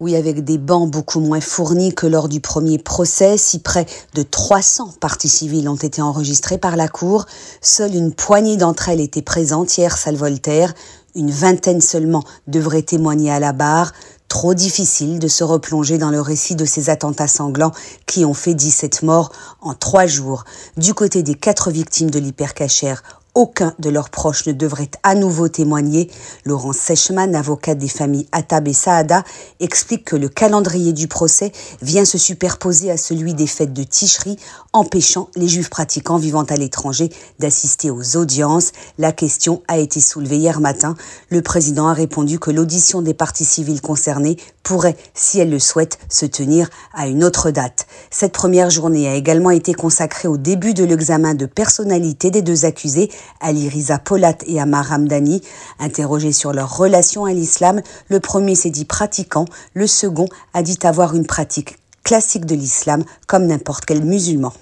Oui, avec des bancs beaucoup moins fournis que lors du premier procès, si près de 300 parties civiles ont été enregistrées par la Cour, seule une poignée d'entre elles étaient présentes hier, salle Voltaire, une vingtaine seulement devraient témoigner à la barre, trop difficile de se replonger dans le récit de ces attentats sanglants qui ont fait 17 morts en trois jours. Du côté des quatre victimes de l'hypercachère, aucun de leurs proches ne devrait à nouveau témoigner. Laurent Sechman, avocat des familles Attab et Saada, explique que le calendrier du procès vient se superposer à celui des fêtes de Ticherie, empêchant les juifs pratiquants vivant à l'étranger d'assister aux audiences. La question a été soulevée hier matin. Le président a répondu que l'audition des parties civiles concernées pourrait, si elle le souhaite, se tenir à une autre date. Cette première journée a également été consacrée au début de l'examen de personnalité des deux accusés Ali Riza Polat et Amar Ramdani. Interrogés sur leur relation à l'islam, le premier s'est dit pratiquant, le second a dit avoir une pratique classique de l'islam comme n'importe quel musulman.